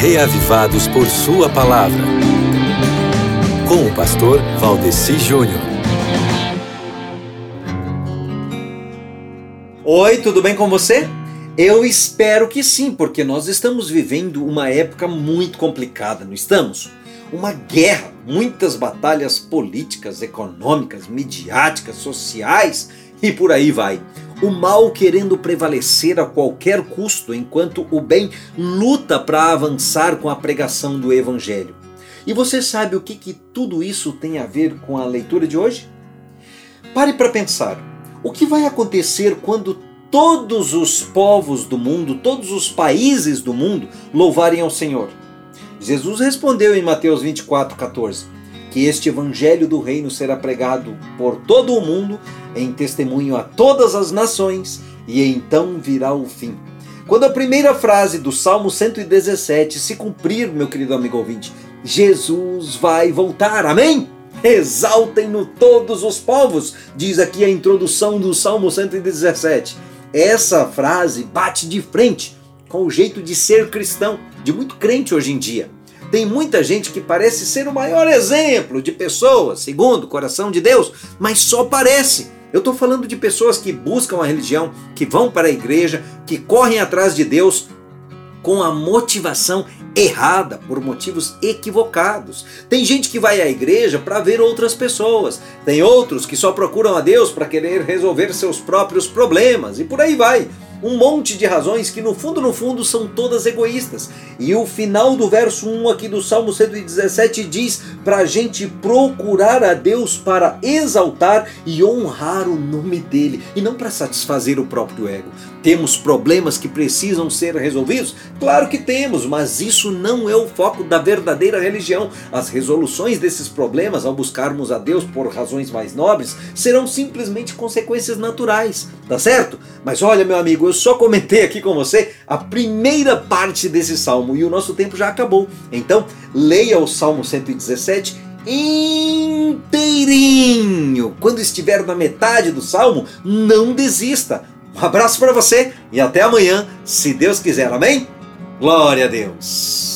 reavivados por Sua palavra. Com o pastor Valdeci Júnior. Oi, tudo bem com você? Eu espero que sim, porque nós estamos vivendo uma época muito complicada, não estamos? Uma guerra, muitas batalhas políticas, econômicas, midiáticas, sociais e por aí vai. O mal querendo prevalecer a qualquer custo, enquanto o bem luta para avançar com a pregação do Evangelho. E você sabe o que, que tudo isso tem a ver com a leitura de hoje? Pare para pensar. O que vai acontecer quando todos os povos do mundo, todos os países do mundo louvarem ao Senhor? Jesus respondeu em Mateus 24, 14: que este evangelho do reino será pregado por todo o mundo em testemunho a todas as nações, e então virá o fim. Quando a primeira frase do Salmo 117 se cumprir, meu querido amigo ouvinte, Jesus vai voltar. Amém? Exaltem-no todos os povos, diz aqui a introdução do Salmo 117. Essa frase bate de frente com o jeito de ser cristão, de muito crente hoje em dia. Tem muita gente que parece ser o maior exemplo de pessoa, segundo o coração de Deus, mas só parece. Eu estou falando de pessoas que buscam a religião, que vão para a igreja, que correm atrás de Deus com a motivação errada, por motivos equivocados. Tem gente que vai à igreja para ver outras pessoas, tem outros que só procuram a Deus para querer resolver seus próprios problemas e por aí vai um monte de razões que no fundo, no fundo, são todas egoístas. E o final do verso 1 aqui do Salmo 117 diz para a gente procurar a Deus para exaltar e honrar o nome dele, e não para satisfazer o próprio ego. Temos problemas que precisam ser resolvidos? Claro que temos, mas isso não é o foco da verdadeira religião. As resoluções desses problemas, ao buscarmos a Deus por razões mais nobres, serão simplesmente consequências naturais, tá certo? Mas olha, meu amigo, eu só comentei aqui com você a primeira parte desse salmo e o nosso tempo já acabou. Então, leia o Salmo 117 inteirinho. Quando estiver na metade do salmo, não desista. Um abraço para você e até amanhã, se Deus quiser. Amém? Glória a Deus.